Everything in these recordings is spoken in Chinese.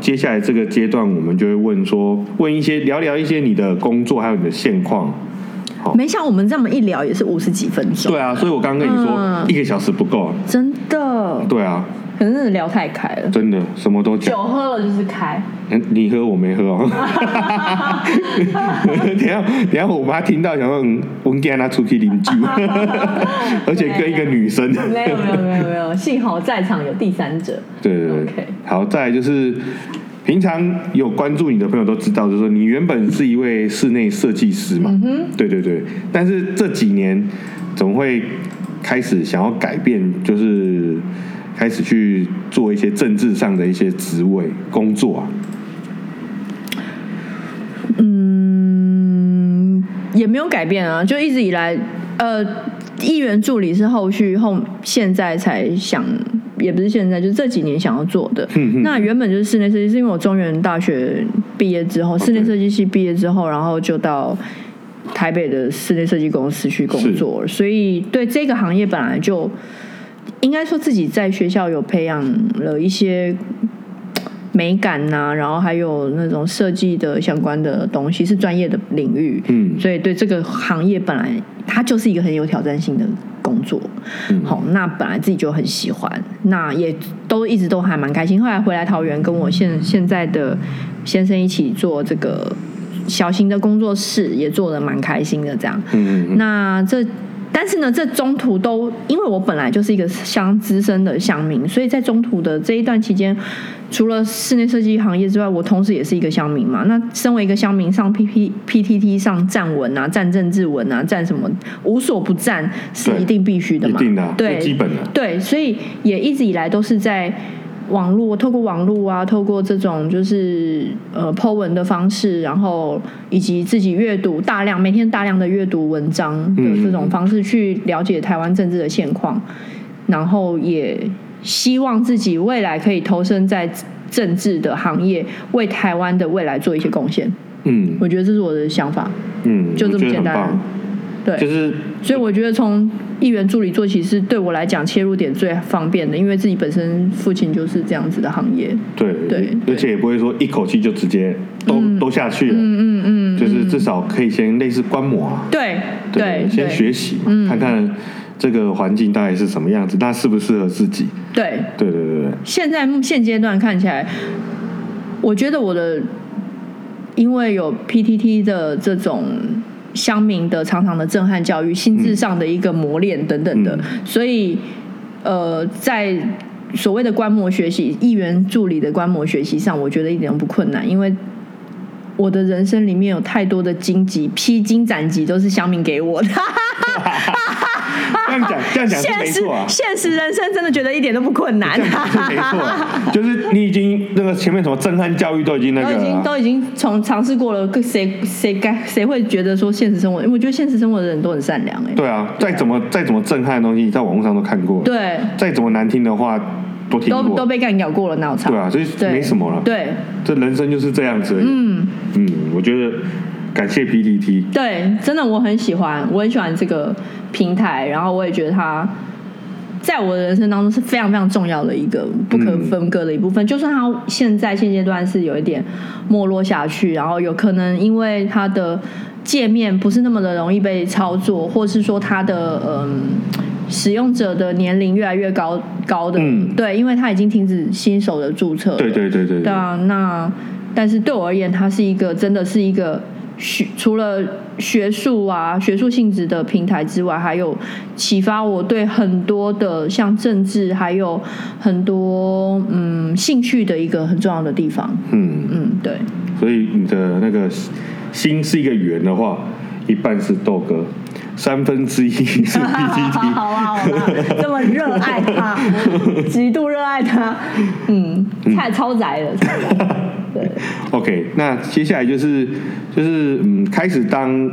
接下来这个阶段，我们就会问说，问一些聊聊一些你的工作还有你的现况。好。没想我们这么一聊也是五十几分钟，对啊，所以我刚刚跟你说，嗯。一个小时不够啊。真的，对啊，可能真的聊太开了。真的什么都讲。酒喝了就是开，嗯你喝我没喝哦。等一下等一下，我妈听到想说，嗯，我跟她出去饮酒，而且跟一个女生。没有没有没有没有，幸好在场有第三者。对对对 OK 好，再来就是平常有关注你的朋友都知道，就是说你原本是一位室内设计师嘛，嗯对对对，但是这几年怎么会开始想要改变，就是开始去做一些政治上的一些职位工作啊？嗯，也没有改变啊，就一直以来，呃，议员助理是后续后现在才想，也不是现在，就是这几年想要做的。那原本就是室内设计是，因为我中原大学毕业之后，室内设计系毕业之后，然后就到台北的室内设计公司去工作，所以对这个行业本来就应该说自己在学校有培养了一些美感呐、然后还有那种设计的相关的东西，是专业的领域。嗯所以对这个行业本来它就是一个很有挑战性的工作。嗯好，那本来自己就很喜欢，那也都一直都还蛮开心。后来回来桃园，跟我现现在的先生一起做这个小型的工作室，也做的蛮开心的。这样，嗯嗯那这。但是呢，这中途都因为我本来就是一个相资深的乡民，所以在中途的这一段期间，除了室内设计行业之外，我同时也是一个乡民嘛。那身为一个乡民，上 P P P T T 上站文啊，站政治文啊，站什么无所不站是一定必须的嘛，一定的啊对，最基本的对，所以也一直以来都是在网络，透过网络啊，透过这种就是呃 Po 文的方式，然后以及自己阅读大量每天大量的阅读文章的嗯这种方式去了解台湾政治的现况，然后也希望自己未来可以投身在政治的行业，为台湾的未来做一些贡献。嗯我觉得这是我的想法，嗯，就这么简单。对，就是所以我觉得从议员助理做起是对我来讲切入点最方便的，因为自己本身父亲就是这样子的行业。对对而且也不会说一口气就直接都、都下去了，嗯嗯嗯，就是至少可以先类似观摩啊，对对，先对。学习嘛，嗯。看看这个环境大概是什么样子，那适不适合自己？对。对对对对，现在现阶段看起来，我觉得我的因为有 PTT 的这种乡民的常常的震撼教育、心智上的一个磨练等等的，嗯所以呃，在所谓的观摩学习、议员助理的观摩学习上，我觉得一点都不困难，因为。我的人生里面有太多的荆棘，披荆斩棘都是乡民给我的。这样讲这样讲没错啊。现实人生真的觉得一点都不困难。这样讲是没错啊，就是你已经那个前面什么震撼教育都已经那都已个了啊、经都已经从尝试过了，谁谁该谁会觉得说现实生活？因为我觉得现实生活的人都很善良哎、对啊，再怎么再怎么震撼的东西，在网络上都看过，，对，再怎么难听的话都听过，都都被干咬过了，脑残。对啊，所以对没什么了。对，这人生就是这样子。嗯，嗯，我觉得感谢 PPT，对，真的我很喜欢，我很喜欢这个平台，然后我也觉得它。在我的人生当中是非常非常重要的一个不可分割的一部分。就算它现在现阶段是有一点没落下去，然后有可能因为它的界面不是那么的容易被操作，或是说它的嗯使用者的年龄越来越高高的，嗯。对，因为他已经停止新手的注册了，对对对对对。啊，那但是对我而言，它是一个真的是一个学除了学术啊、学术性质的平台之外，还有启发我对很多的像政治，还有很多嗯兴趣的一个很重要的地方。嗯，嗯，对，所以你的那个心是一个圆的话，一半是豆哥，三分之一是 PPT。好啦好啦，这么热爱他，极度热爱他，嗯，太超宅了。对，OK，那接下来就是就是嗯，开始当，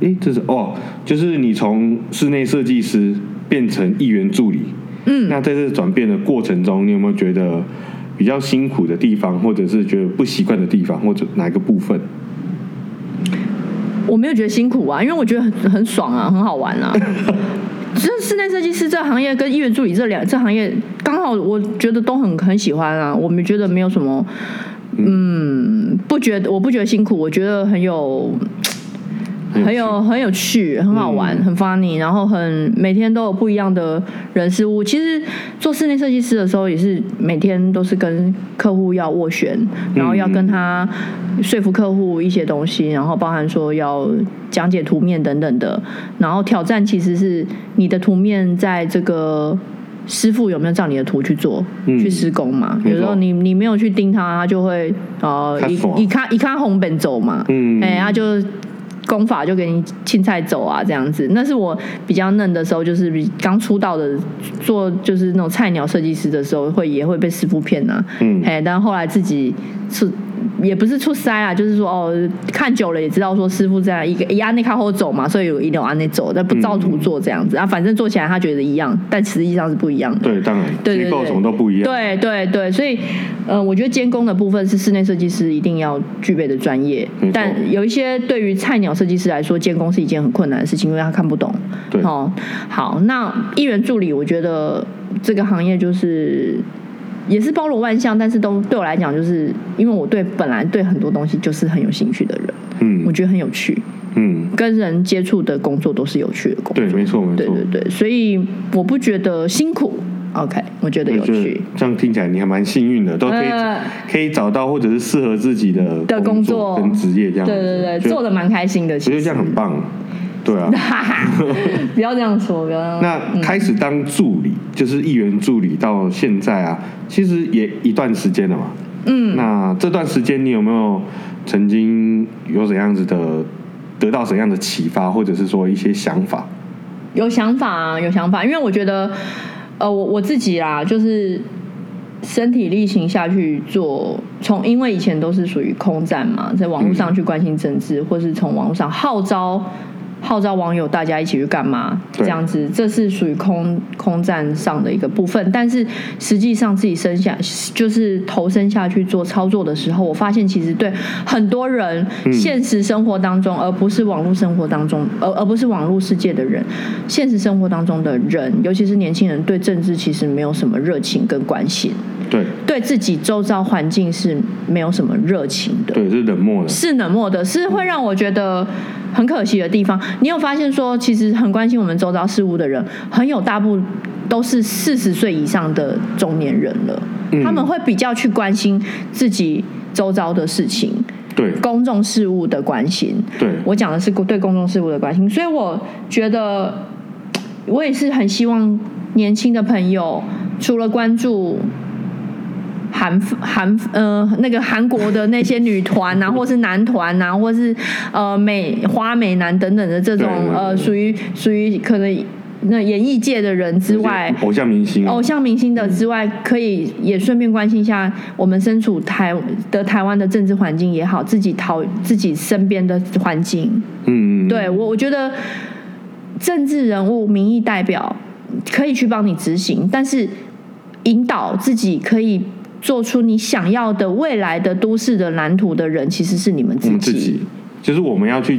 诶，这是哦，就是你从室内设计师变成议员助理。嗯，那在这转变的过程中，你有没有觉得比较辛苦的地方，或者是觉得不习惯的地方，或者哪一个部分？我没有觉得辛苦啊，因为我觉得很很爽啊，很好玩啊。这室内设计师这行业跟音乐助理这两这行业刚好，我觉得都很很喜欢啊。我们觉得没有什么，嗯，不觉得我不觉得辛苦，我觉得很有。很有很有趣，很好玩，很 funny，然后很每天都有不一样的人事物。其实做室内设计师的时候，也是每天都是跟客户要斡旋，然后要跟他说服客户一些东西，然后包含说要讲解图面等等的。然后挑战其实是你的图面在这个师傅有没有照你的图去做去施工嘛？有时候你你没有去盯他，他就会呃一一看一看红本走嘛，哎，他就。功法就给你青菜走啊，这样子。那是我比较嫩的时候，就是刚出道的做，就是那种菜鸟设计师的时候，会也会被师傅骗啊。嗯，哎，但后来自己是。也不是出塞啊，就是说哦，看久了也知道说师傅这样一个压那靠后走嘛，所以有一定按那走，但不照图做这样子啊，反正做起来他觉得一样，但实际上是不一样的。对，当然，结构什么都不一样。对对对，所以呃，我觉得监工的部分是室内设计师一定要具备的专业，但有一些对于菜鸟设计师来说，监工是一件很困难的事情，因为他看不懂。对，哦，好，那艺人助理，我觉得这个行业就是。也是包罗万象，但是都对我来讲，就是因为我对本来对很多东西就是很有兴趣的人，嗯，我觉得很有趣，嗯，跟人接触的工作都是有趣的工作，对，没错，没错，对对对，所以我不觉得辛苦，OK，我觉得有趣，这样听起来你还蛮幸运的，都可以可以找到或者是适合自己的的工作。跟职业这样，对对对，做的蛮开心的，其实。这样很棒。对啊，不要这样说，不要。那开始当助理，就是议员助理，到现在啊，其实也一段时间了嘛。嗯。那这段时间，你有没有曾经有怎样子的得到怎样的启发，或者是说一些想法？有想法啊，有想法。因为我觉得，呃，我我自己啦，就是身体力行下去做，从因为以前都是属于空战嘛，在网络上去关心政治，或是从网络上号召。号召网友大家一起去干嘛？这样子，这是属于空空战上的一个部分。但是实际上自己生下就是投身下去做操作的时候，我发现其实对很多人现实生活当中，而不是网络生活当中，而而不是网络世界的人，现实生活当中的人，尤其是年轻人，对政治其实没有什么热情跟关心。对，对自己周遭环境是没有什么热情的。对，是冷漠的。是冷漠的，是会让我觉得很可惜的地方。你有发现说，其实很关心我们周遭事物的人，很有大部都是四十岁以上的中年人了。他们会比较去关心自己周遭的事情，对公众事务的关心。对我讲的是对公众事务的关心，所以我觉得我也是很希望年轻的朋友除了关注。韩韩呃那个韩国的那些女团啊，或是男团啊，或是呃美花美男等等的这种呃属于属于可能那演艺界的人之外，偶像明星偶像明星的之外，可以也顺便关心一下我们身处台的台湾的政治环境也好，自己讨自己身边的环境。嗯，对我我觉得政治人物、民意代表可以去帮你执行，但是引导自己可以。做出你想要的未来的都市的蓝图的人，其实是你们自己，自己就是我们要去。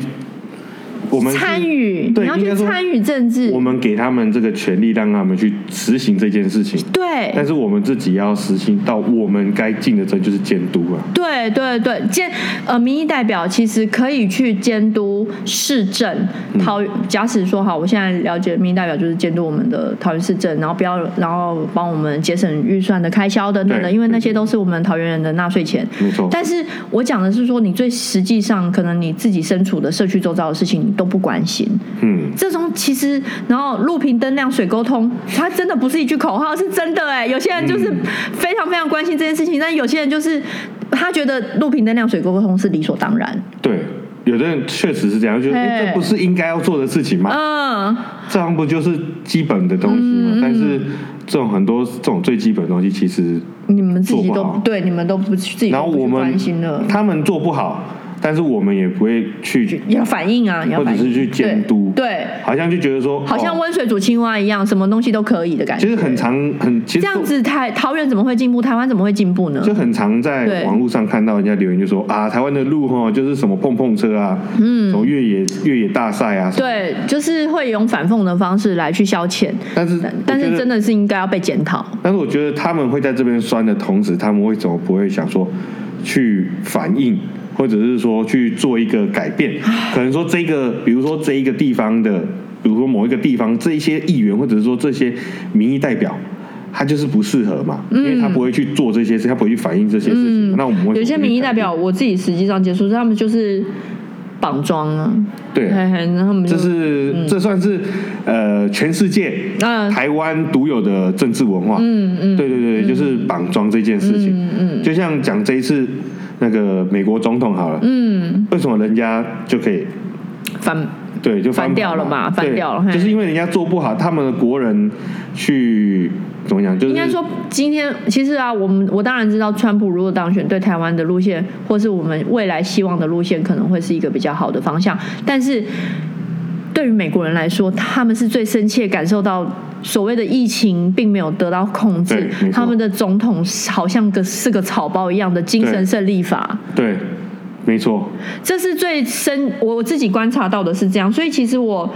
我们参与，你要去参与政治。我们给他们这个权利，让他们去实行这件事情。对。但是我们自己要实行到我们该尽的责就是监督啊。对对对，监呃民意代表其实可以去监督市政。桃假使说好，我现在了解民意代表就是监督我们的桃园市政，然后不要然后帮我们节省预算的开销等等的，因为那些都是我们桃园人的纳税钱。没错。但是我讲的是说，你最实际上可能你自己身处的社区周遭的事情你。都不关心，嗯，这种其实，然后路平灯亮水沟通，它真的不是一句口号，是真的哎。有些人就是非常非常关心这件事情，但有些人就是他觉得路平灯亮水沟通是理所当然。对，有的人确实是这样，觉得这不是应该要做的事情吗？嗯，这样不就是基本的东西吗？但是这种很多这种最基本的东西，其实你们自己都对，你们都不自己，然后我们他们做不好。但是我们也不会去，要反应啊，或者是去监督，对，对好像就觉得说，好像哦温水煮青蛙一样，什么东西都可以的感觉。其实很常很，其实这样子台桃园怎么会进步？台湾怎么会进步呢？就很常在对网络上看到人家留言，就说啊，台湾的路哈，就是什么碰碰车啊，嗯，什么越野越野大赛啊，对，就是会用反讽的方式来去消遣，但是但是真的是应该要被检讨。但是我觉得他们会在这边酸的同时，他们为什么不会想说去反应，或者是说去做一个改变？可能说这个，比如说这一个地方的，比如说某一个地方这一些议员，或者是说这些民意代表。他就是不适合嘛，因为他不会去做这些事，他不会去反映这些事情。那我们有些民意代表，我自己实际上接触，他们就是绑桩啊，对，这是、这算是呃全世界、嗯台湾独有的政治文化。嗯嗯对对对，就是绑桩这件事情。嗯嗯就像讲这一次那个美国总统好了，嗯为什么人家就可以翻对就翻盘掉了嘛翻掉了就是因为人家做不好，他们的国人去怎么讲，就是应该说，今天其实啊，我们我当然知道，川普如果当选，对台湾的路线，或是我们未来希望的路线，可能会是一个比较好的方向。但是，对于美国人来说，他们是最深切感受到所谓的疫情并没有得到控制他们的总统好像个是个草包一样的精神胜利法。对，没错，这是最深，我自己观察到的是这样，所以其实我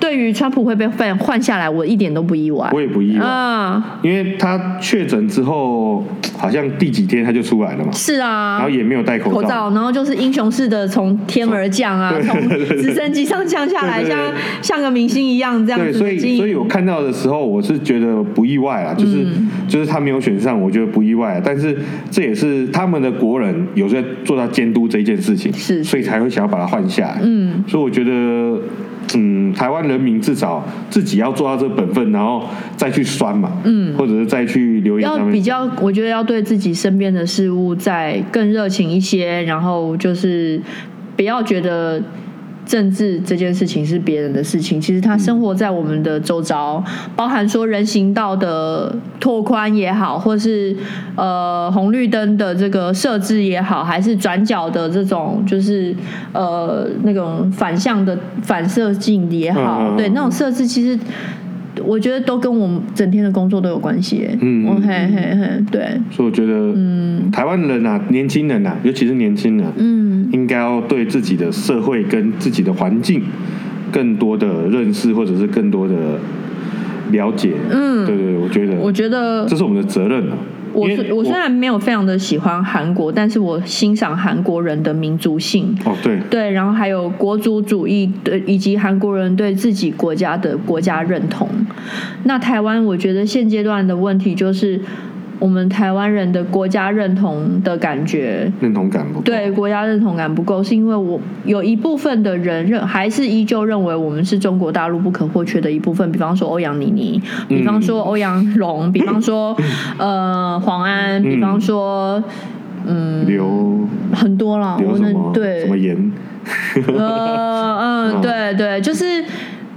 对于川普会被换换下来，我一点都不意外。我也不意外，啊，因为他确诊之后，好像第几天他就出来了嘛，是啊，然后也没有戴口口罩，然后就是英雄式的从天而降啊，从直升机上降下来，像像个明星一样这样对，子所以。所以我看到的时候，我是觉得不意外啊，就是、嗯。就是他没有选上，我觉得不意外、啊。但是这也是他们的国人有在做到监督这一件事情，是。所以才会想要把他换下来。嗯，所以我觉得，嗯，台湾人民至少自己要做到这个本分，然后再去酸嘛，嗯，或者是再去留言要比较，我觉得要对自己身边的事物再更热情一些，然后就是不要觉得政治这件事情是别人的事情，其实它生活在我们的周遭，包含说人行道的拓宽也好，或是呃红绿灯的这个设置也好，还是转角的这种就是呃那种反向的反射镜也好，对那种设置其实。我觉得都跟我们整天的工作都有关系耶。嗯我嘿嘿嘿，对，所以我觉得，嗯，台湾人啊，年轻人啊，尤其是年轻人，嗯，应该要对自己的社会跟自己的环境更多的认识，或者是更多的了解。嗯对对对，我觉得我觉得这是我们的责任啊。我我虽然没有非常的喜欢韩国，但是我欣赏韩国人的民族性。哦对，对，然后还有国族主义对，以及韩国人对自己国家的国家认同。那台湾，我觉得现阶段的问题就是，我们台湾人的国家认同的感觉。认同感不够。对国家认同感不够，是因为我有一部分的人认还是依旧认为我们是中国大陆不可或缺的一部分，比方说欧阳妮妮，比方说欧阳龙，比方说呃黄安，比方说嗯。刘很多了，我留什么能对。什么盐，呃嗯嗯 对对，就是。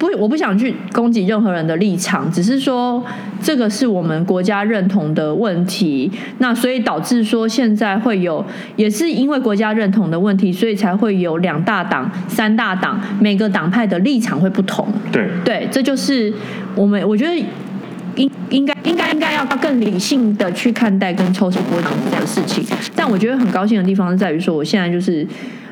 不，我不想去攻击任何人的立场，只是说这个是我们国家认同的问题。那所以导致说现在会有，也是因为国家认同的问题，所以才会有两大党、三大党，每个党派的立场会不同。对对，这就是我们我觉得应应该应该应该要更理性的去看待跟抽丝剥茧这个事情。但我觉得很高兴的地方是在于说，我现在就是。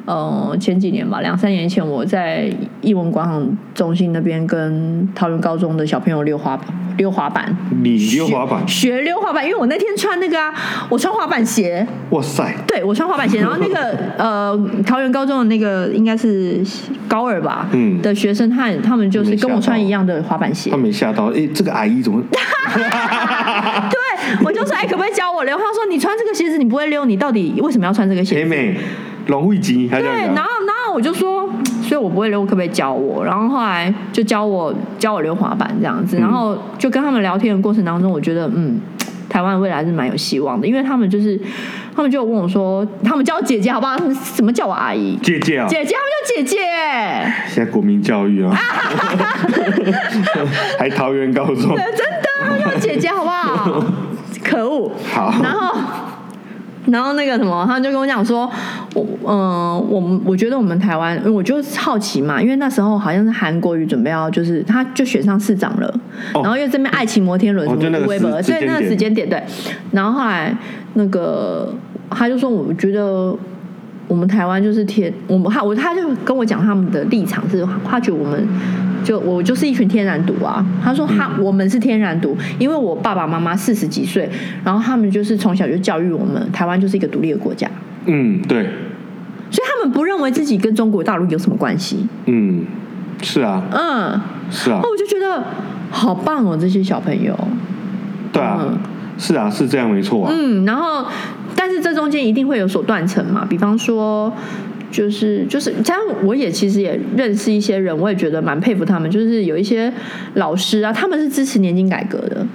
呃，前几年吧，两三年前，我在艺文广场中心那边跟桃园高中的小朋友溜滑溜滑板，你溜滑板，学溜滑板，因为我那天穿那个啊，我穿滑板鞋，哇塞，对我穿滑板鞋，然后那个 呃，桃园高中的那个应该是高二吧，嗯。的学生，他他们就是跟我穿一样的滑板鞋。他，没吓到，哎，这个阿姨怎么？对我就说，哎，可不可以教我溜？他说你穿这个鞋子你不会溜，你到底为什么要穿这个鞋子？美美，龙慧吉，还这对，然后然后我就说，所以我不会溜，可不可以教我？然后后来就教我教我溜滑板这样子，然后就跟他们聊天的过程当中，我觉得嗯。台湾未来是蛮有希望的，因为他们就是，他们就有问我说，他们叫我姐姐好不好？他们怎么叫我阿姨？姐姐啊，姐姐，他们叫姐姐。现在国民教育啊，还桃园高中，真的，他们叫我姐姐好不好？可恶！好，然后然后那个什么，他就跟我讲说，我嗯、我们我觉得我们台湾，我就好奇嘛，因为那时候好像是韩国瑜准备要就是他就选上市长了，哦然后因为这边爱情摩天轮什么微博，对那个时间点对，然后后来那个他就说，我觉得。我们台湾就是天，我们他我他就跟我讲他们的立场是，他觉得我们就我就是一群天然独啊。他说他、我们是天然独，因为我爸爸妈妈四十几岁，然后他们就是从小就教育我们，台湾就是一个独立的国家，嗯，对，所以他们不认为自己跟中国大陆有什么关系。嗯，是啊，嗯，是啊那，我就觉得好棒哦，这些小朋友。对啊嗯，是啊，是这样没错啊。嗯，然后但是这中间一定会有所断层嘛，比方说。就是就是，加上我也其实也认识一些人，我也觉得蛮佩服他们。就是有一些老师啊，他们是支持年金改革的，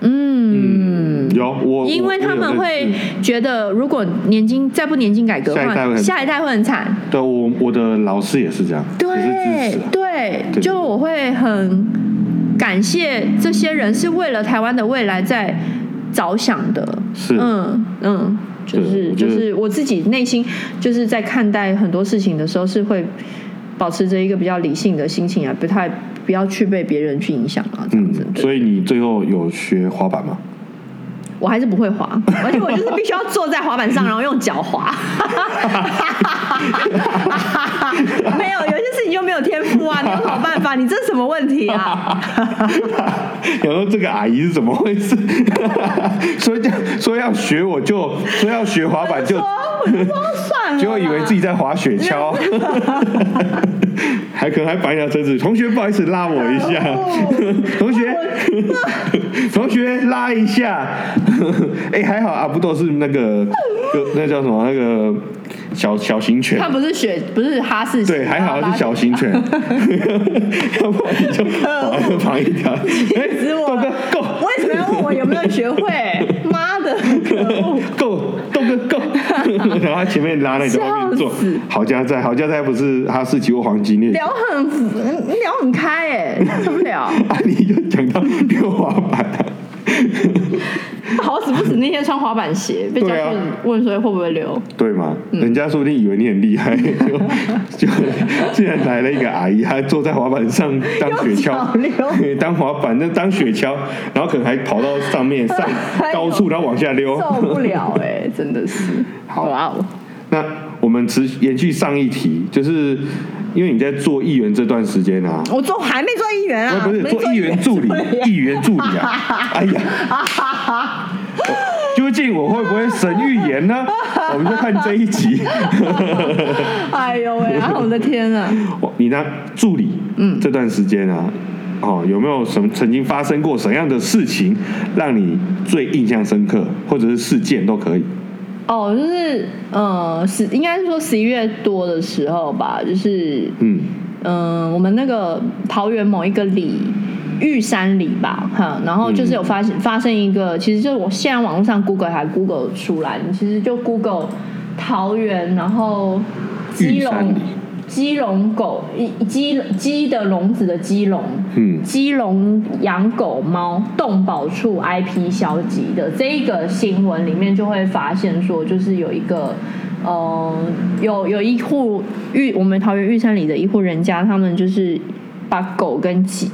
嗯，有我，因为他们会觉得，如果年金再不年金改革的话，下一代会很惨。对我我的老师也是这样。对，对就我会很感谢这些人是为了台湾的未来在着想的。是嗯嗯，就是就是我自己内心就是在看待很多事情的时候，是会保持着一个比较理性的心情啊，不太不要去被别人去影响啊，这样嗯子。，对所以你最后有学滑板吗？我还是不会滑，而且我就是必须要坐在滑板上，然后用脚滑。没有，有些事情就没有天赋啊，你有什么办法？你这是什么问题啊？想说这个阿姨是怎么回事？说要说要学我就说要学滑板就就说算了啦，结果以为自己在滑雪橇，还可能还绑一条绳子。同学，不好意思，拉我一下。同学，同学拉一下。哎、还好阿不都是那个，就那叫什么那个小小型犬它。不是雪，不是哈士奇，对，还好是小型犬，要不然你就绑就绑一条。豆哥够，为什么要问我有没有学会？妈的！够，豆哥够，然后他前面拉那你在外面坐，好家在，好家在不是哈士奇或黄金猎，聊很聊很开哎，受不了。啊，你就讲到溜滑板啊，好死不死那天穿滑板鞋，被教对啊训问说会不会溜。对吗？嗯人家说不定以为你很厉害，就 就竟然来了一个阿姨，还坐在滑板上当雪橇溜，当滑板那当雪橇，然后可能还跑到上面上高处，然后往下溜。受不了哎、真的是。好哇哦，那我们持延续上一题，就是因为你在做议员这段时间啊，我做还没做议员啊，不是做议员助理，议员助理啊！哎呀，究竟我会不会神预言呢？我们就看这一集。哎呦喂、啊，我的天啊！你那助理，嗯这段时间啊，哦，有没有什么曾经发生过什么样的事情让你最印象深刻，或者是事件都可以？哦，就是呃，十应该是说十一月多的时候吧，就是嗯，嗯、我们那个桃园某一个里。玉山里吧，哈，然后就是有发现、发生一个，其实就是我现在网络上 Google 还 Google 出来，你其实就 Google 桃园，然后基隆玉山里基隆狗一鸡鸡的笼子的鸡笼，嗯基隆养狗猫动保处 IP 消极的这一个新闻里面，就会发现说，就是有一个。呃，有有一户玉，我们桃园玉山里的一户人家，他们就是把狗跟鸡、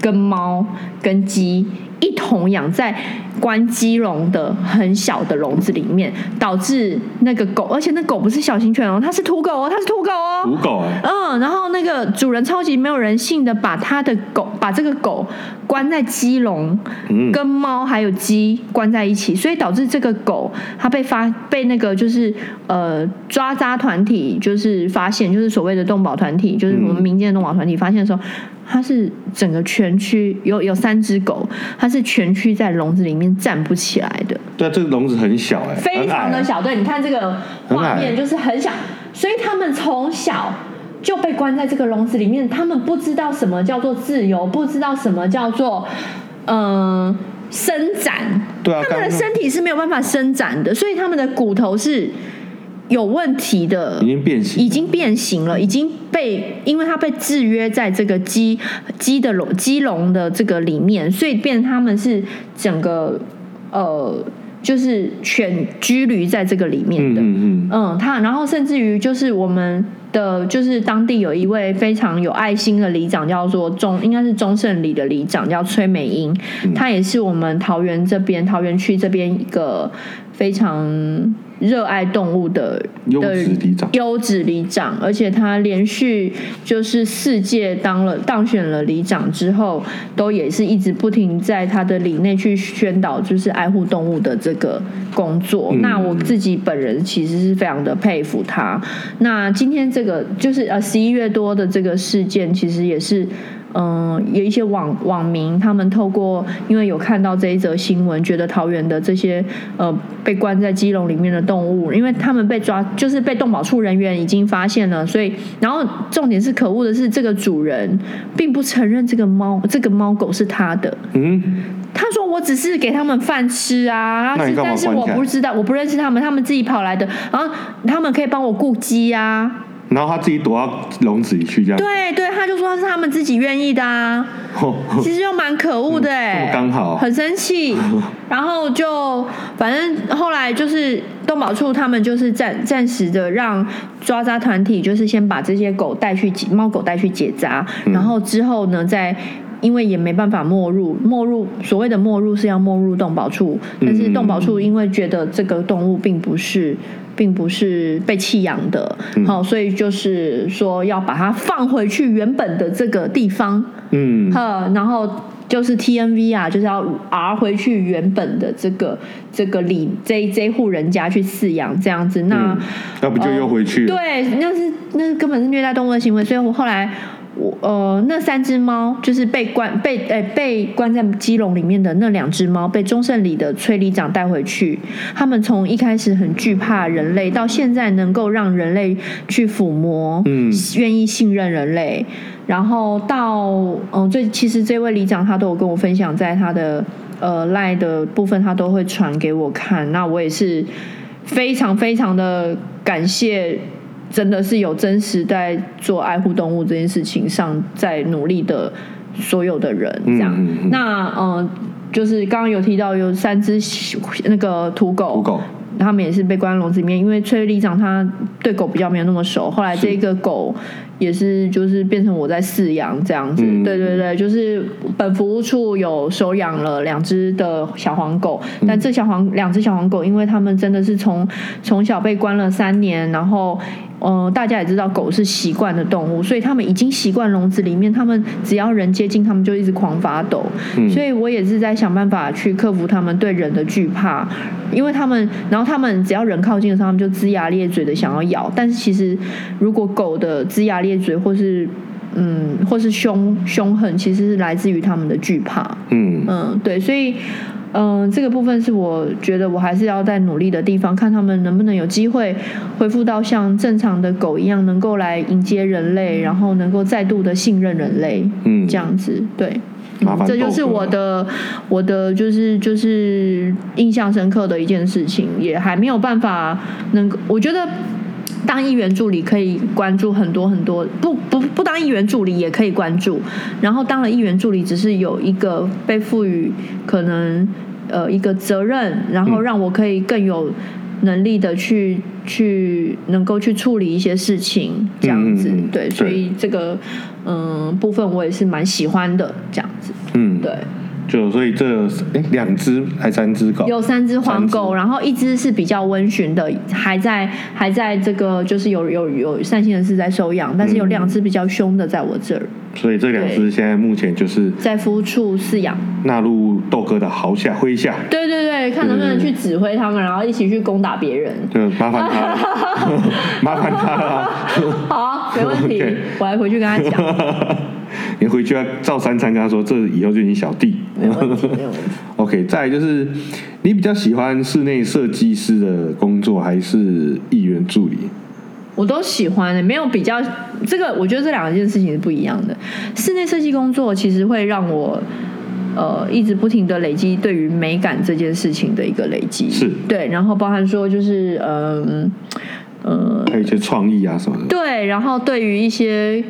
跟猫、跟鸡一同养在关鸡笼的很小的笼子里面，导致那个狗，而且那狗不是小型犬哦，它是土狗哦，它是土狗哦，土狗哎、嗯，然后那个主人超级没有人性的把他的狗，把这个狗关在鸡笼，嗯跟猫还有鸡关在一起，所以导致这个狗它被发被那个就是呃抓渣团体就是发现，就是所谓的动保团体，就是我们民间的动保团体发现的时候，它是整个全区有有三只狗，它是全区在笼子里面站不起来的。对啊，这个笼子很小哎、非常的小。对，你看这个画面就是很小，所以他们从小就被关在这个笼子里面，他们不知道什么叫做自由，不知道什么叫做嗯、呃伸展。对啊他们的身体是没有办法伸展的，所以他们的骨头是有问题的，已经变形已经变形了，已经被因为它被制约在这个鸡鸡的笼鸡笼的这个里面，所以变成他们是整个呃就是犬居旅在这个里面的。嗯嗯嗯，他然后甚至于就是我们的就是当地有一位非常有爱心的里长，叫做中应该是中盛里的里长，叫崔美英，他也是我们桃园这边桃园区这边一个非常热爱动物的优的质里长优质里长，而且他连续就是四届当了当选了里长之后，都也是一直不停在他的里内去宣导，就是爱护动物的这个工作。嗯那我自己本人其实是非常的佩服他。那今天这个就是呃十一月多的这个事件，其实也是。嗯，有一些网网民，他们透过因为有看到这一则新闻，觉得桃园的这些呃被关在鸡笼里面的动物，因为他们被抓，就是被动保处人员已经发现了，所以然后重点是可恶的是，这个主人并不承认这个猫这个猫狗是他的，嗯，他说我只是给他们饭吃啊，但是我不知道，我不认识他们，他们自己跑来的，然后他们可以帮我顾鸡啊，然后他自己躲到笼子里去，这样。对对，他就说是他们自己愿意的啊。其实又蛮可恶的哎、刚好很生气。然后就反正后来就是动保处他们就是暂暂时的让抓扎团体，就是先把这些狗带去结猫狗带去解扎，嗯然后之后呢再。因为也没办法没入，没入所谓的没入是要没入动保处，但是动保处因为觉得这个动物并不是，并不是被弃养的，好、所以就是说要把它放回去原本的这个地方，嗯，呵，然后就是 TNV 啊，就是要 R 回去原本的这个这个里这这户人家去饲养这样子，那、嗯要不就又回去了。对，那是那是根本是虐待动物的行为，所以我后来。我呃，那三只猫就是被关被诶被关在鸡笼里面的那两只猫，被中盛里的崔里长带回去。他们从一开始很惧怕人类，到现在能够让人类去抚摸，嗯愿意信任人类，然后到嗯，最其实这位里长他都有跟我分享，在他的呃赖的部分，他都会传给我看。那我也是非常非常的感谢，真的是有真实在做爱护动物这件事情上在努力的所有的人，这样。嗯嗯嗯。那嗯、呃就是刚刚有提到有三只那个土狗，土狗，他们也是被关在笼子里面，因为崔里长他对狗比较没有那么熟，后来这个狗也是就是变成我在饲养这样子，嗯。对对对，就是本服务处有收养了两只的小黄狗，但这小黄两只小黄狗，因为他们真的是从从小被关了三年，然后。嗯、大家也知道狗是习惯的动物，所以他们已经习惯笼子里面，他们只要人接近，他们就一直狂发抖。嗯所以我也是在想办法去克服他们对人的惧怕，因为他们，然后他们只要人靠近的时候，他们就龇牙咧嘴的想要咬。但是其实，如果狗的龇牙咧嘴或是嗯，或是凶凶狠，其实是来自于他们的惧怕。嗯嗯，对，所以嗯，这个部分是我觉得我还是要在努力的地方，看他们能不能有机会恢复到像正常的狗一样，能够来迎接人类，然后能够再度的信任人类，嗯这样子，对。这就是我的我的就是就是印象深刻的一件事情，也还没有办法能够，我觉得。当议员助理可以关注很多很多，不不不当议员助理也可以关注。然后当了议员助理，只是有一个被赋予可能呃一个责任，然后让我可以更有能力的去去能够去处理一些事情，这样子。对，所以这个嗯部分我也是蛮喜欢的，这样子。嗯，对。就所以这哎两只还三只狗，有三只黄狗，然后一只是比较温驯的，还在还在这个就是有有有善心人士在收养，但是有嗯两只比较凶的在我这儿，所以这两只现在目前就是在夫处饲养。纳入豆哥的豪下麾下，对对对，看能不能去指挥他们，然后一起去攻打别人。就麻烦他了，麻烦他了。好，没问题。我来回去跟他讲，你回去要照三餐跟他说，这以后就你小弟。没有问题，没有问题。OK，再来就是你比较喜欢室内设计师的工作，还是议员助理？我都喜欢的，没有比较。这个我觉得这两件事情是不一样的。室内设计工作其实会让我呃一直不停的累积对于美感这件事情的一个累积，是对，然后包含说就是嗯呃还有一些创意啊什么的。对，然后对于一些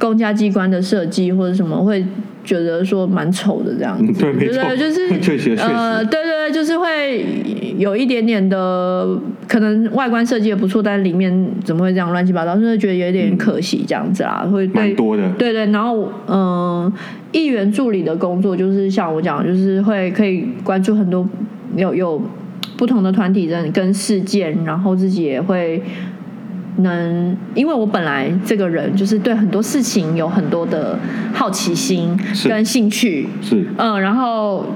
公家机关的设计或者什么会。觉得说蛮丑的这样子，对，没错，就是 确实，呃，对对对，就是会有一点点的，可能外观设计也不错，但是里面怎么会这样乱七八糟？就是觉得有点可惜这样子啦，会蛮多的，对对。然后，嗯，议员助理的工作就是像我讲，就是会可以关注很多有有不同的团体人跟事件，然后自己也会。能，因为我本来这个人就是对很多事情有很多的好奇心跟兴趣，是，嗯，然后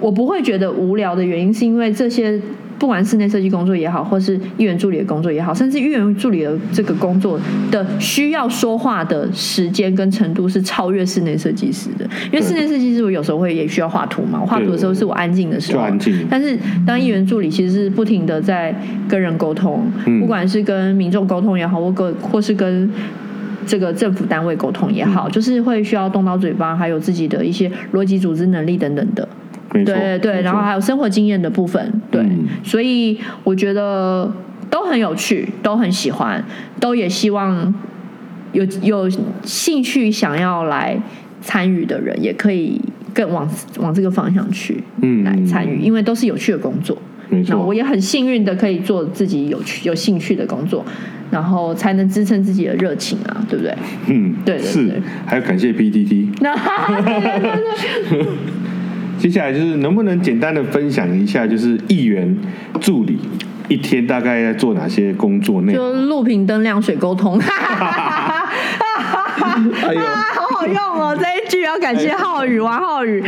我不会觉得无聊的原因，是因为这些。不管室内设计工作也好，或是议员助理的工作也好，甚至议员助理的这个工作的需要说话的时间跟程度是超越室内设计师的。因为室内设计师我有时候会也需要画图嘛，我画图的时候是我安静的时候，安静。但是当议员助理其实是不停的在跟人沟通，不管是跟民众沟通也好，或跟或是跟这个政府单位沟通也好，就是会需要动到嘴巴，还有自己的一些逻辑组织能力等等的。对对，然后还有生活经验的部分，对，所以我觉得都很有趣，都很喜欢，都也希望有有兴趣想要来参与的人，也可以更往往这个方向去，嗯，来参与，因为都是有趣的工作。那我也很幸运的可以做自己有趣、有兴趣的工作，然后才能支撑自己的热情啊，对不对？嗯，对，是，还要感谢 PDD。接下来就是能不能简单的分享一下，就是议员助理一天大概在做哪些工作内容？就录屏灯亮水沟通。哎呦，好好用哦！这一句要感谢浩宇王浩宇。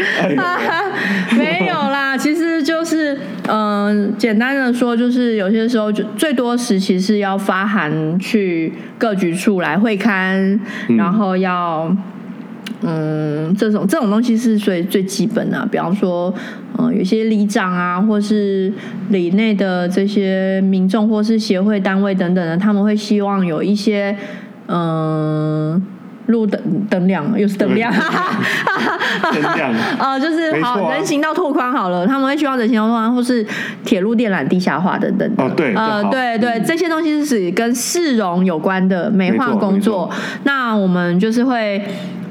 没有啦，其实就是嗯，简单的说，就是有些时候就最多时期是要发函去各局处来会刊，然后要。嗯，这种这种东西是最最基本的，比方说，嗯，有些里长啊，或是里内的这些民众，或是协会单位等等的，他们会希望有一些，嗯，路灯灯亮，又是灯亮，灯亮，呃，就是好人行道拓宽好了，他们会希望人行道拓宽，或是铁路电缆地下化等等。哦，对，呃，对对，这些东西是跟市容有关的美化工作，那我们就是会。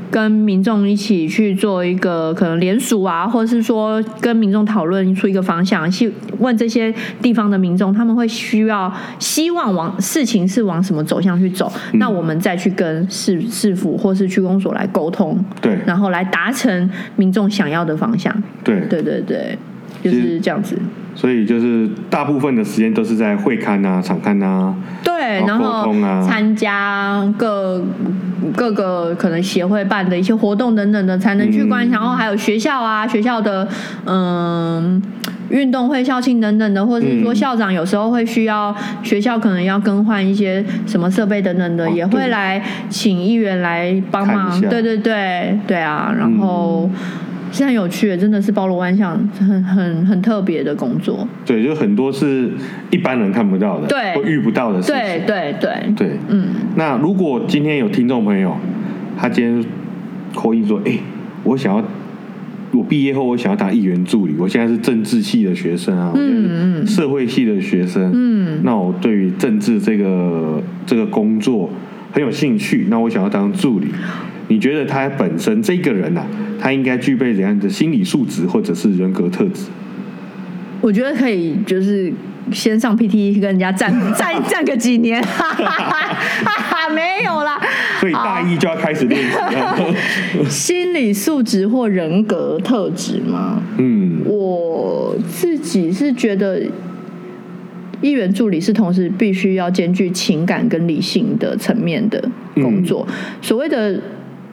跟民众一起去做一个可能联署啊，或者是说跟民众讨论出一个方向，去问这些地方的民众，他们会需要希望往事情是往什么走向去走，那我们再去跟市市府或是区公所来沟通，对，然后来达成民众想要的方向，对，对对对，就是这样子。所以就是大部分的时间都是在会刊啊、场刊啊，对，然后参加各各个可能协会办的一些活动等等的，才能去关。然后还有学校啊，学校的嗯运动会、校庆等等的，或者是说校长有时候会需要学校可能要更换一些什么设备等等的，也会来请议员来帮忙。对对对对啊，然后。是很有趣的，真的是包罗万象，很很很特别的工作。对，就很多是一般人看不到的，对，或遇不到的事情。对对对对，嗯。那如果今天有听众朋友，他今天口音说：“哎，我想要，我毕业后我想要当议员助理，我现在是政治系的学生啊，嗯嗯，社会系的学生，嗯，那我对于政治这个这个工作很有兴趣，那我想要当助理。”你觉得他本身这个人呐，他应该具备怎样的心理素质或者是人格特质？我觉得可以，就是先上 PT 跟人家站站站个几年，哈 哈没有啦。所以大一就要开始练习 心理素质或人格特质吗？嗯，我自己是觉得，议员助理是同时必须要兼具情感跟理性的层面的工作，所谓的。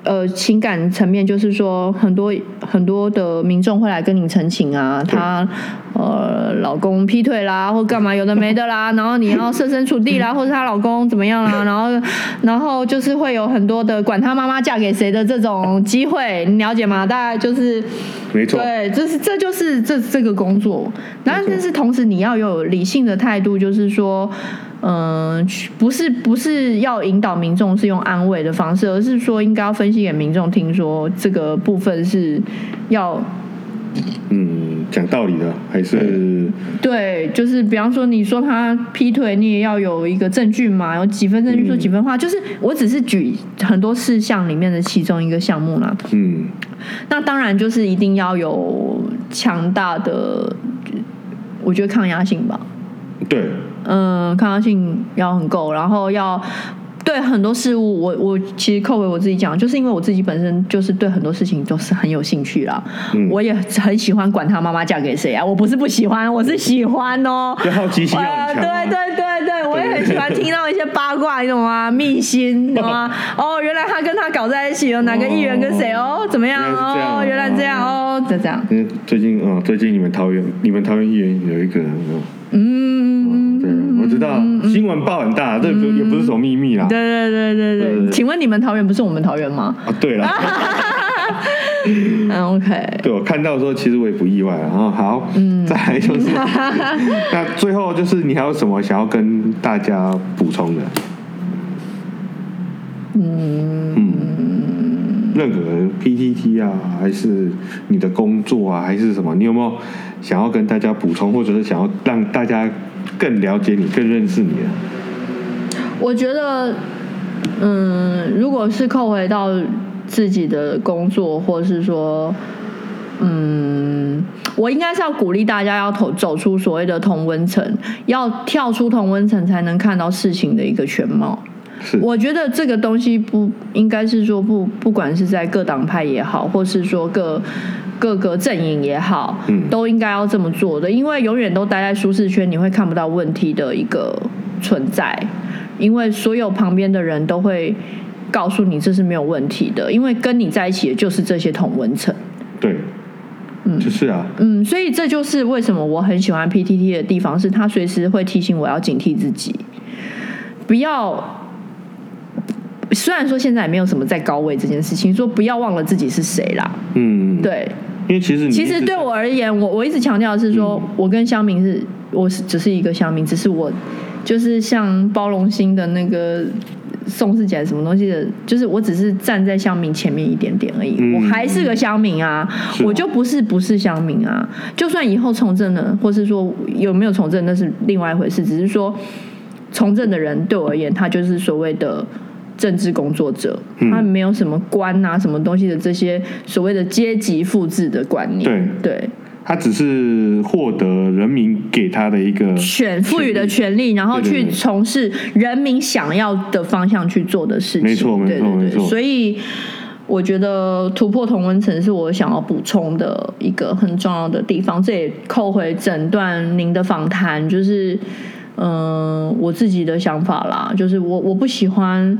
呃，情感层面就是说，很多很多的民众会来跟你陈情啊，他呃老公劈腿啦，或干嘛有的没的啦，然后你要设身处地啦，或者她老公怎么样啦，然后然后就是会有很多的管他妈妈嫁给谁的这种机会，你了解吗？大概就是没错，对，就是这就是这这个工作，但是同时你要有理性的态度，就是说。嗯，不是不是要引导民众是用安慰的方式，而是说应该要分析给民众听，说这个部分是要嗯讲道理的，还是对，就是比方说，你说他劈腿，你也要有一个证据嘛，有几分证据说几分话，就是我只是举很多事项里面的其中一个项目啦。嗯那当然就是一定要有强大的，我觉得抗压性吧。对，嗯，抗压性要很够，然后要对很多事物，我我其实扣回我自己讲，就是因为我自己本身就是对很多事情都是很有兴趣啦，嗯我也很喜欢管他妈妈嫁给谁啊，我不是不喜欢，我是喜欢哦。就好奇心。对对对对，我也很喜欢听到一些八卦，你懂吗？秘辛，你懂吗？哦，原来他跟他搞在一起了，哪个议员跟谁哦？怎么样？哦，原来这样哦，就这样。嗯，最近哦，最近你们桃园，你们桃园议员有一个，嗯，对，我知道新闻报很大，这不也不是什么秘密啦。对对对对对请问你们桃园不是我们桃园吗？啊，对了，嗯，OK，对我看到的时候，其实我也不意外啊。哦好，嗯再来就是，那最后就是你还有什么想要跟大家补充的？嗯嗯任何 PTT 啊，还是你的工作啊，还是什么？你有没有想要跟大家补充，或者是想要让大家更了解你、更认识你的？我觉得，嗯，如果是扣回到自己的工作，或是说，嗯，我应该是要鼓励大家要走走出所谓的同温层，要跳出同温层，才能看到事情的一个全貌。是，我觉得这个东西不应该是说不，不管是在各党派也好，或是说各各个阵营也好，嗯。都应该要这么做的，因为永远都待在舒适圈，你会看不到问题的一个存在，因为所有旁边的人都会告诉你这是没有问题的，因为跟你在一起的就是这些同文层。对，嗯，就是啊，嗯，所以这就是为什么我很喜欢 PTT 的地方，是它随时会提醒我要警惕自己，不要。虽然说现在也没有什么在高位这件事情，说不要忘了自己是谁啦。嗯，，对，因为其实其实对我而言，我我一直强调的是说，我跟乡民是，我是只是一个乡民，只是我就是像包容心的那个宋世杰什么东西的，就是我只是站在乡民前面一点点而已，嗯我还是个乡民啊，我就不是不是乡民啊。就算以后从政了，或是说有没有从政，那是另外一回事，只是说从政的人对我而言，他就是所谓的。政治工作者，嗯。他没有什么官啊、什么东西的这些所谓的阶级复制的观念，对。对，他只是获得人民给他的一个权赋予的权利，然后去从事人民想要的方向去做的事情。没错没错没错。所以我觉得突破同温层是我想要补充的一个很重要的地方。这也扣回整段您的访谈，就是嗯、我自己的想法啦，就是我我不喜欢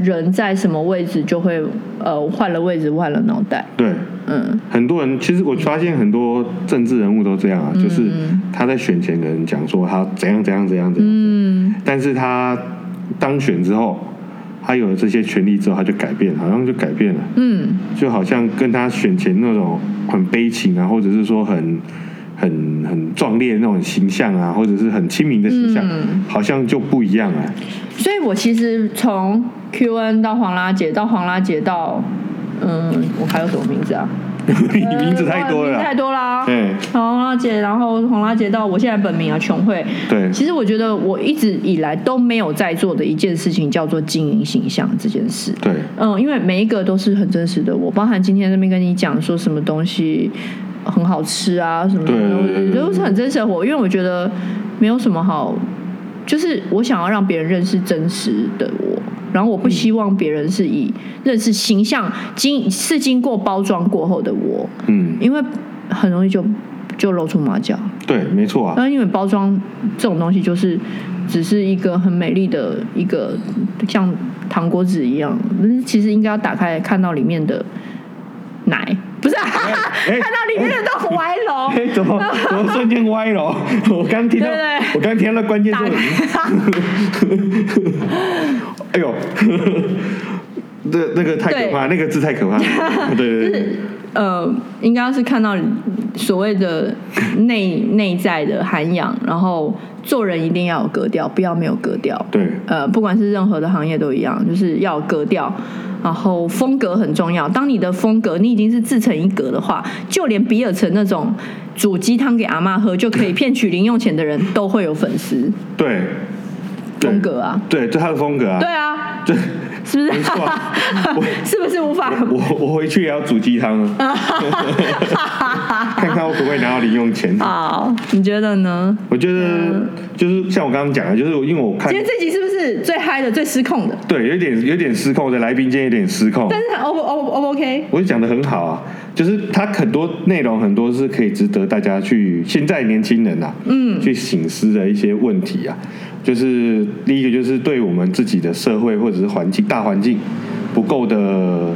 人在什么位置就会呃换了位置换了脑袋。对。嗯，很多人其实我发现很多政治人物都这样啊，就是他在选前跟人讲说他怎样怎样怎样怎样，嗯，但是他当选之后，他有了这些权利之后，他就改变，好像就改变了，嗯，就好像跟他选前那种很悲情啊，或者是说很很很壮烈的那种形象啊，或者是很亲民的形象，嗯好像就不一样啊。所以我其实从 Q N 到黄拉姐，到黄拉姐到嗯，我还有什么名字啊？你名字太多了太，多啦。对黄拉姐，然后黄拉姐到我现在本名啊，琼慧。对其实我觉得我一直以来都没有在做的一件事情，叫做经营形象这件事。对嗯，因为每一个都是很真实的我，包含今天这边跟你讲说什么东西很好吃啊，什么对对对对的，都是很真实的我。因为我觉得没有什么好，就是我想要让别人认识真实的我，然后我不希望别人是以认识形象经是经过包装过后的我，嗯，因为很容易就就露出马脚。对，没错啊，然后因为包装这种东西，就是只是一个很美丽的一个像糖果纸一样，但是其实应该要打开看到里面的奶，不是、看到里面的都歪楼。哎，怎么怎么瞬间歪了？我刚听到，我刚听到关键字。打，哎呦，那那个太可怕，那个字太可怕对对，呃，应该是看到所谓的内内在的涵养，然后做人一定要有格调，不要没有格调。对，呃，不管是任何的行业都一样，就是要有格调，然后风格很重要。当你的风格你已经是自成一格的话，就连比尔城那种煮鸡汤给阿妈喝就可以骗取零用钱的人都会有粉丝对，对风格啊。对，就他的风格啊。对啊，对，是不是没错啊？是不是无法？我我回去也要煮鸡汤啊，看看我可不可以拿到零用钱。好，你觉得呢？我觉得就是像我刚刚讲的，就是因为我看今天这集是不是最嗨的、最失控的？对有点有点失控，我的来宾今天有点失控。但是 O O O O K，我就讲的很好啊，就是它很多内容很多是可以值得大家去现在年轻人啊，嗯，去醒思的一些问题啊。就是第一个就是对我们自己的社会或者是环境大环境不够的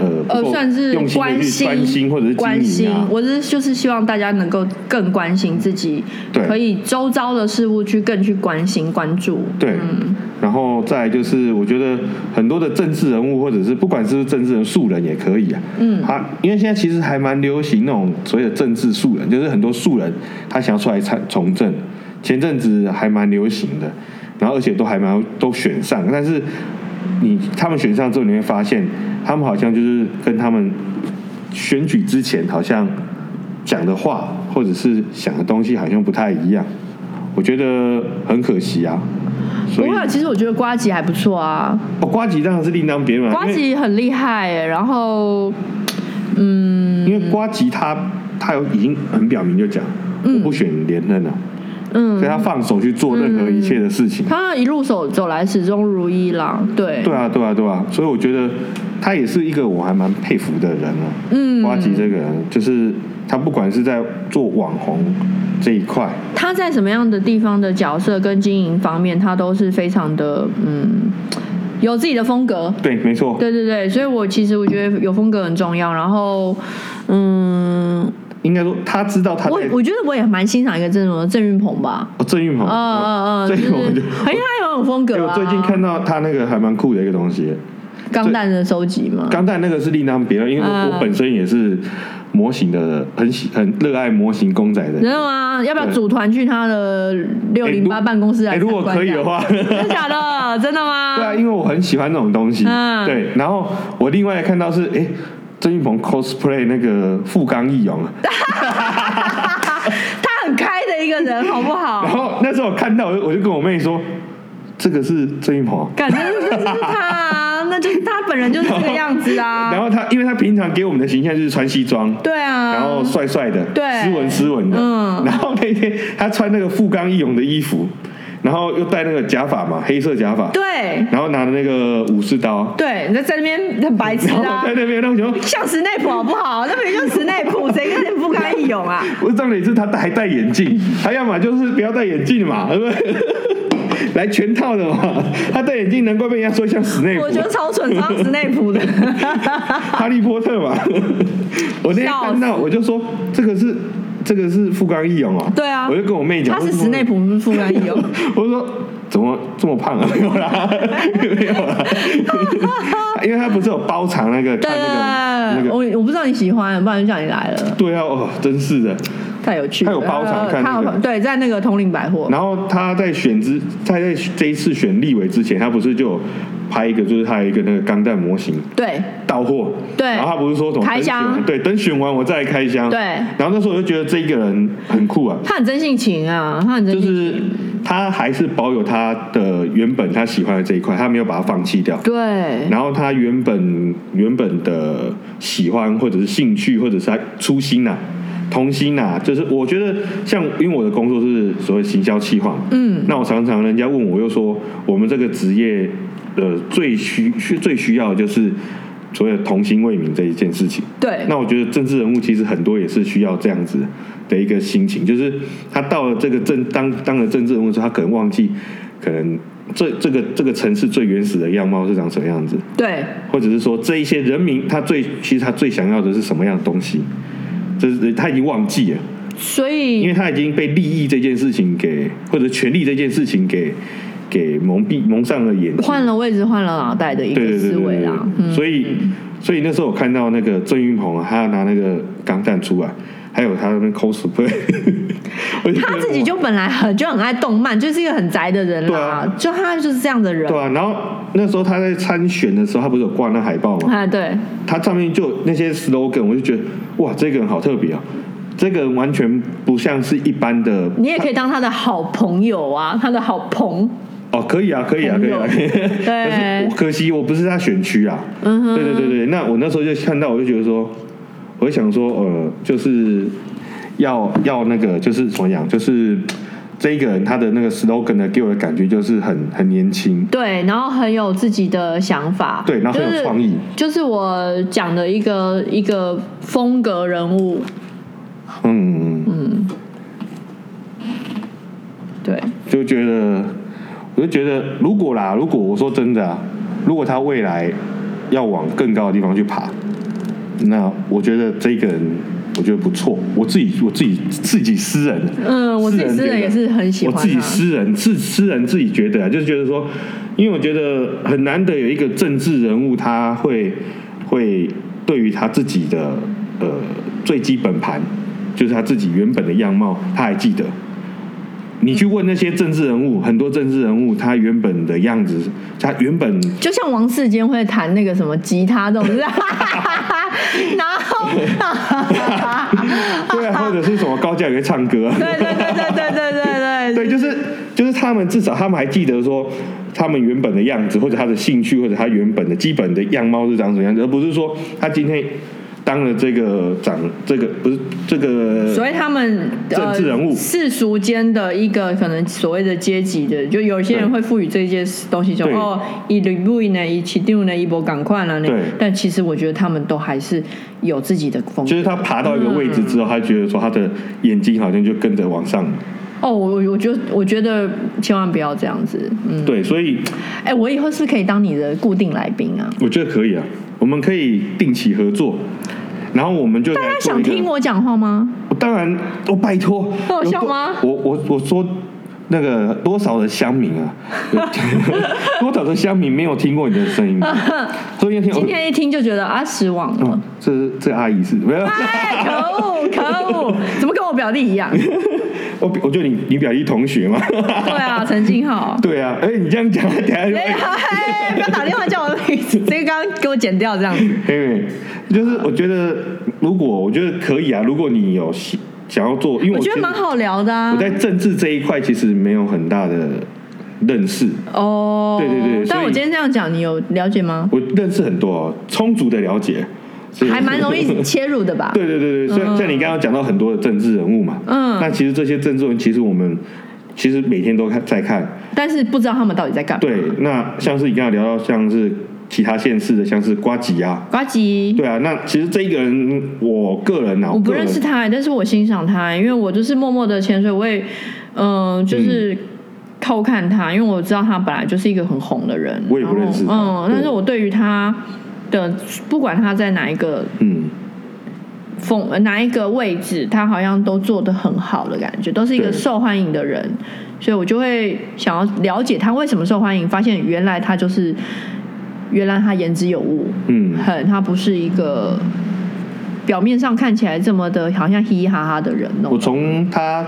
呃呃，算是用心关心、关心或者是关心。我是就是希望大家能够更关心自己，对可以周遭的事物去更去关心、关注。对，嗯然后再就是，我觉得很多的政治人物，或者是不管是不是政治人素人也可以啊。嗯他因为现在其实还蛮流行那种所谓的政治素人，就是很多素人他想要出来参从政，前阵子还蛮流行的，然后而且都还蛮都选上，但是你他们选上之后，你会发现他们好像就是跟他们选举之前好像讲的话或者是想的东西好像不太一样，我觉得很可惜啊。不会啊，其实我觉得瓜吉还不错啊，哦，瓜吉当然是另当别论啊，瓜吉很厉害耶，然后嗯。因为瓜吉他他有已经很表明就讲，我不选连任了，嗯所以，他放手去做任何一切的事情。他一路走走来始终如一啦，对，对啊，对啊，对啊，所以我觉得他也是一个我还蛮佩服的人啊。嗯瓜吉这个人，就是他不管是在做网红这一块，他在什么样的地方的角色跟经营方面，他都是非常的嗯，有自己的风格。对，没错，对对对，所以我其实我觉得有风格很重要。然后，嗯，应该说他知道他在我我觉得我也蛮欣赏一个这种郑云鹏吧。哦郑云鹏，嗯嗯嗯，郑就是运鹏就。哎，他有很风哎格啊。我最近看到他那个还蛮酷的一个东西，钢弹的收集嘛。钢弹那个是另当别论，因为我嗯我本身也是模型的，很喜很热爱模型公仔的真。的吗？要不要对组团去他的六零八办公室来？如果可以的，话，真的假的？真的吗？对啊，因为我很喜欢那种东西。嗯对，然后我另外看到是，哎，郑云鹏 cosplay 那个富冈义勇，他很开的一个人，好不好然？后那时候我看到，我就我就跟我妹说，这个是郑云鹏。感觉这就是他啊，那就是他本人就是这个样子啊 然啊。后他，因为他平常给我们的形象就是穿西装，对啊，然后帅帅的，对斯文斯文的。嗯然后那天他穿那个富冈义勇的衣服，然后又戴那个假发嘛，黑色假发，对然后拿着那个武士刀，对，你在在那边很白痴啊在，那边，那我想说，像史内普好不好？那明明就是史内普，谁跟你不堪一勇啊？我重点是他还戴眼镜，他要么就是不要戴眼镜嘛，对不对？来全套的嘛，他戴眼镜难怪被人家说像史内普我，觉得超蠢，超史内普的。哈利波特嘛。我那天看到我就说这个是这个是富冈义勇啊，对啊我就跟我妹讲，他是史内普，不是富冈义勇。我说怎么这么胖啊？没有啦，没有啦，因为他不是有包藏那个对看那个那对，个，我我不知道你喜欢，不然就叫你来了，对啊，哦，真是的。太有趣了。他有包场看那个他有对，在那个统领百货。然后他在选之，他在这一次选立委之前，他不是就有拍一个，就是他有一个那个钢弹模型对。到货，对。然后他不是说什么开箱。对，等选完我再来开箱，对。然后那时候我就觉得这一个人很酷啊，他很真性情啊，他很真性情。就是他还是保有他的原本他喜欢的这一块，他没有把它放弃掉。对。然后他原本原本的喜欢或者是兴趣或者是他初心呐、啊童心呐、就是我觉得像因为我的工作是所谓行销企划，嗯。那我常常人家问我又说我们这个职业呃最需需最需要的就是所谓的童心未泯这一件事情。对。那我觉得政治人物其实很多也是需要这样子的一个心情，就是他到了这个政当当了政治人物之后，他可能忘记可能这这个这个城市最原始的样貌是长什么样子，对。或者是说这一些人民他最其实他最想要的是什么样的东西，这是他已经忘记了，所以因为他已经被利益这件事情给或者权力这件事情给给蒙蔽蒙上了眼睛。换了位置，换了脑袋的一个思维啦。对，嗯所以所以那时候我看到那个郑云鹏啊，他要拿那个钢弹出来，还有他那边 cosplay，他自己就本来很就很爱动漫，就是一个很宅的人啦，就他就是这样的人。对啊，然后那时候他在参选的时候，他不是有挂那海报吗？啊，对，他上面就那些 slogan，我就觉得哇，这个人好特别啊！这个人完全不像是一般的，你也可以当他的好朋友啊，他的好朋。哦，可以啊，可以啊，可以啊。对。可惜我不是他选区啊。嗯哼，对对对对，那我那时候就看到，我就觉得说，我想说，呃，就是要要那个，就是怎么讲，就是这一个人他的那个 slogan 呢，给我的感觉就是很很年轻。对，然后很有自己的想法，对然后很有创意。就是我讲的一个一个风格人物，嗯，嗯，对，就觉得，我就觉得，如果啦，如果我说真的啊，如果他未来要往更高的地方去爬，那我觉得这个人，我觉得不错。我自己，我自己自己私人，嗯，我自己私人也是很喜欢我自己私人自私人自己觉得啊，就是觉得说，因为我觉得很难得有一个政治人物，他会会对于他自己的呃最基本盘，就是他自己原本的样貌，他还记得。你去问那些政治人物，很多政治人物，他原本的样子，他原本就像王世坚会弹那个什么吉他这种，然后，对啊，或者是什么高价也会唱歌啊，对对对对对对对对对，就是就是他们至少他们还记得说他们原本的样子，或者他的兴趣，或者他原本的基本的样貌是长什么样子，而不是说他今天当了这个长这个不是这个所以他们政治人物呃、世俗间的一个可能所谓的阶级的，就有些人会赋予这件东西就哦，一吕布呢，一起定呢，一波赶快了呢。但其实我觉得他们都还是有自己的风格。就是他爬到一个位置之后，他觉得说他的眼睛好像就跟着往上，哦，我我觉得我觉得千万不要这样子，嗯，对，所以哎，我以后是可以当你的固定来宾啊。我觉得可以啊，我们可以定期合作，然后我们就大家。想听我讲话吗？我当然，我拜托，那我笑吗我我我说那个多少的乡民啊，多少的乡民没有听过你的声音，所以今天一听就觉得啊失望了哦。，这这阿姨是没有，哎，可恶可恶，怎么跟我表弟一样？我我觉得你你表弟同学嘛，对啊，陈金浩。对啊，哎，你这样讲，等下就不要打电话叫我的名字，这个刚刚给我剪掉，这样子。因为就是我觉得，如果我觉得可以啊，如果你有想想要做，因为我我觉得蛮好聊的啊我。在政治这一块其实没有很大的认识，哦，对对对但我今天这样讲，你有了解吗？我认识很多哦，充足的了解，还蛮容易切入的吧？对对对对，像像你刚刚讲到很多的政治人物嘛，嗯那其实这些政治人物，其实我们其实每天都看在看，但是不知道他们到底在干嘛。对，那像是你刚刚聊到像是其他县市的，像是瓜吉啊，瓜吉，对啊，那其实这一个人，我个人啊，我不认识他，但是我欣赏他，因为我就是默默的潜水，我也，嗯、就是偷看他，因为我知道他本来就是一个很红的人。我也不认识他嗯，但是我对于他的，不管他在哪一个嗯，风呃哪一个位置，他好像都做的很好的感觉，都是一个受欢迎的人，所以我就会想要了解他为什么受欢迎，发现原来他就是，原来他言之有物，嗯。很他不是一个表面上看起来这么的好像嘻嘻哈哈的人哦。我。从他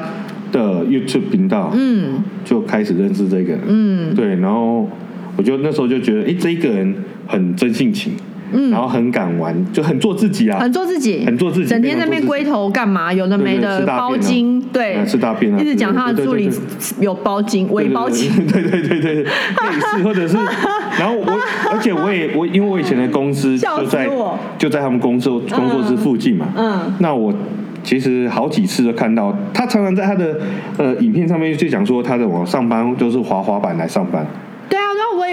的 YouTube 频道嗯。就开始认识这个人，嗯。对，然后我就那时候就觉得，哎，这一个人很真性情，嗯。然后很敢玩，就很做自己啊，很做自己，很做自己整天在那边龟头干嘛？有的没的包金，对。啊，吃大便啊一直讲他的助理有包金，伪包金，对对 对对对，类似或者是，然后我而且我也我因为我以前的公司就在就在他们工作工作室附近嘛，嗯。那我其实好几次都看到他常常在他的呃影片上面就讲说他的往上班都是滑滑板来上班，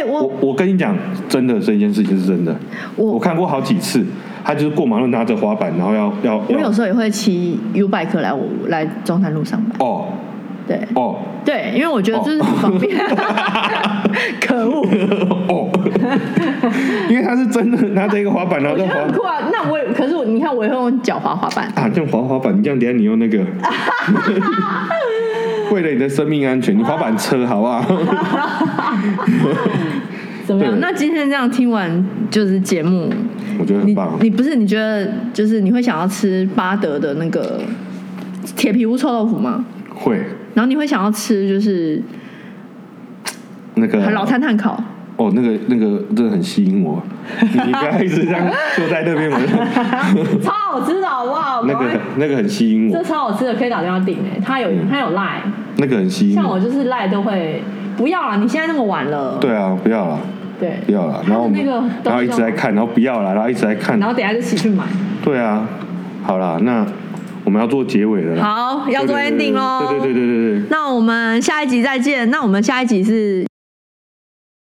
我我跟你讲，真的这件事情是真的，我我看过好几次，他就是过马路拿着滑板，然后要要我有时候也会骑 U bike 来我来中山路上班，哦。对。哦。对，因为我觉得这是很方便。可恶，哦，因为他是真的拿着一个滑板，然我后在滑！那我也可是我，你看我也会用脚滑滑板，啊，这样滑滑板，你这样等下你用那个，为了你的生命安全，你滑板车好不好？怎么样？那今天这样听完就是节目，我觉得很棒。你不是你觉得就是你会想要吃巴德的那个铁皮屋臭豆腐吗？会然后你会想要吃就是那个老摊炭烤，哦，那个那个真的很吸引我。你你不要一直这样坐在那边，我就 超好吃的好不好？那个那个很吸引我这，超好吃的，可以打电话订哎，他有他有赖，那个很吸引我。像我就是赖都会不要了，你现在那么晚了，对啊，不要了，对不要了。然后那个然后一直在看，然后不要了，然后一直在看然。后等下就起去买。对啊，好啦，那我们要做结尾了。好，要做 ending 喽。对对对对对对。那我们下一集再见。那我们下一集是